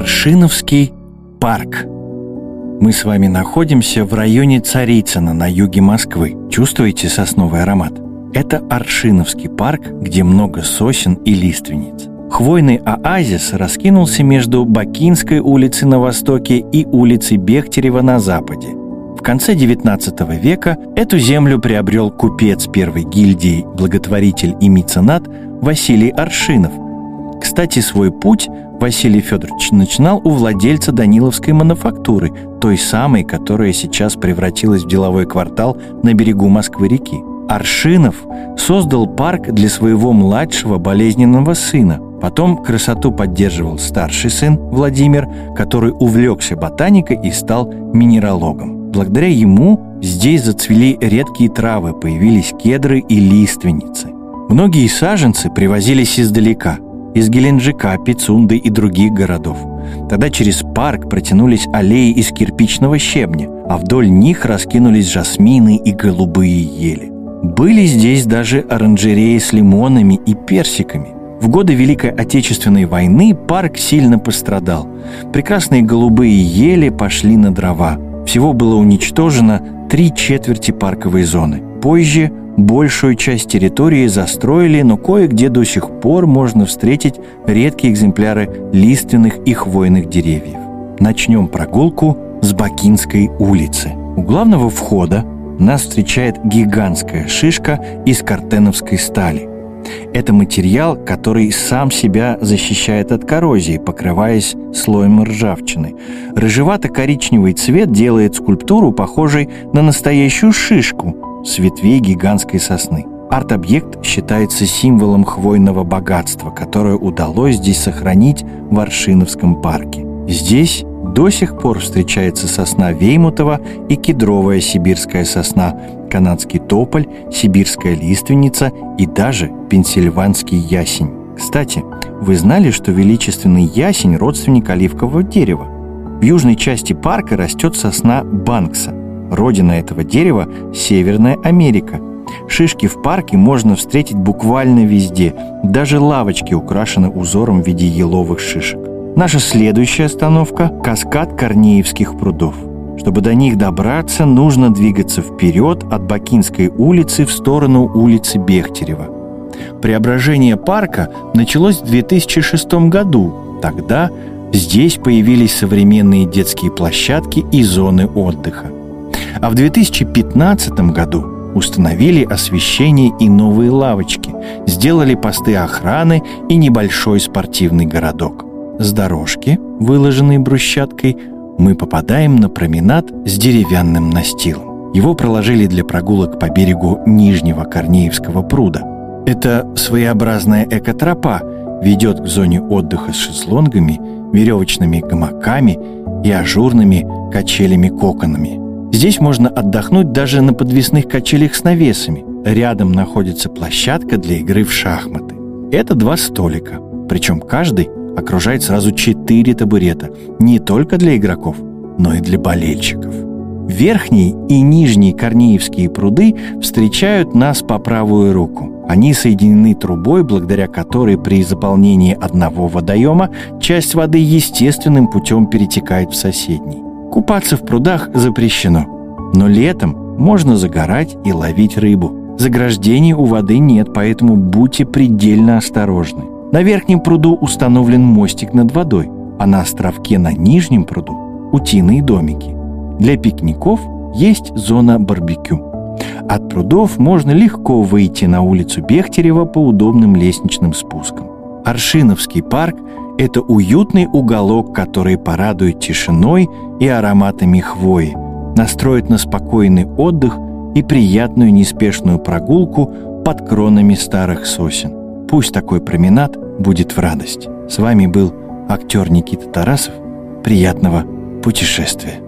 Аршиновский парк. Мы с вами находимся в районе Царицына на юге Москвы. Чувствуете сосновый аромат? Это Аршиновский парк, где много сосен и лиственниц. Хвойный оазис раскинулся между Бакинской улицей на востоке и улицей Бехтерева на западе. В конце XIX века эту землю приобрел купец первой гильдии, благотворитель и меценат Василий Аршинов. Кстати, свой путь Василий Федорович начинал у владельца Даниловской мануфактуры, той самой, которая сейчас превратилась в деловой квартал на берегу Москвы-реки. Аршинов создал парк для своего младшего болезненного сына. Потом красоту поддерживал старший сын Владимир, который увлекся ботаникой и стал минералогом. Благодаря ему здесь зацвели редкие травы, появились кедры и лиственницы. Многие саженцы привозились издалека – из Геленджика, Пицунды и других городов. Тогда через парк протянулись аллеи из кирпичного щебня, а вдоль них раскинулись жасмины и голубые ели. Были здесь даже оранжереи с лимонами и персиками. В годы Великой Отечественной войны парк сильно пострадал. Прекрасные голубые ели пошли на дрова. Всего было уничтожено три четверти парковой зоны. Позже Большую часть территории застроили, но кое-где до сих пор можно встретить редкие экземпляры лиственных и хвойных деревьев. Начнем прогулку с Бакинской улицы. У главного входа нас встречает гигантская шишка из картеновской стали. Это материал, который сам себя защищает от коррозии, покрываясь слоем ржавчины. Рыжевато-коричневый цвет делает скульптуру похожей на настоящую шишку – с ветвей гигантской сосны. Арт-объект считается символом хвойного богатства, которое удалось здесь сохранить в Аршиновском парке. Здесь до сих пор встречается сосна Веймутова и кедровая сибирская сосна, канадский тополь, сибирская лиственница и даже пенсильванский ясень. Кстати, вы знали, что величественный ясень – родственник оливкового дерева? В южной части парка растет сосна Банкса – Родина этого дерева – Северная Америка. Шишки в парке можно встретить буквально везде. Даже лавочки украшены узором в виде еловых шишек. Наша следующая остановка – каскад Корнеевских прудов. Чтобы до них добраться, нужно двигаться вперед от Бакинской улицы в сторону улицы Бехтерева. Преображение парка началось в 2006 году. Тогда здесь появились современные детские площадки и зоны отдыха. А в 2015 году установили освещение и новые лавочки, сделали посты охраны и небольшой спортивный городок. С дорожки, выложенной брусчаткой, мы попадаем на променад с деревянным настилом. Его проложили для прогулок по берегу Нижнего Корнеевского пруда. Это своеобразная экотропа ведет к зоне отдыха с шезлонгами, веревочными гамаками и ажурными качелями-коконами – Здесь можно отдохнуть даже на подвесных качелях с навесами. Рядом находится площадка для игры в шахматы. Это два столика, причем каждый окружает сразу четыре табурета, не только для игроков, но и для болельщиков. Верхние и нижние Корнеевские пруды встречают нас по правую руку. Они соединены трубой, благодаря которой при заполнении одного водоема часть воды естественным путем перетекает в соседний. Купаться в прудах запрещено, но летом можно загорать и ловить рыбу. Заграждений у воды нет, поэтому будьте предельно осторожны. На верхнем пруду установлен мостик над водой, а на островке на нижнем пруду – утиные домики. Для пикников есть зона барбекю. От прудов можно легко выйти на улицу Бехтерева по удобным лестничным спускам. Аршиновский парк это уютный уголок, который порадует тишиной и ароматами хвои, настроит на спокойный отдых и приятную неспешную прогулку под кронами старых сосен. Пусть такой променад будет в радость. С вами был актер Никита Тарасов. Приятного путешествия!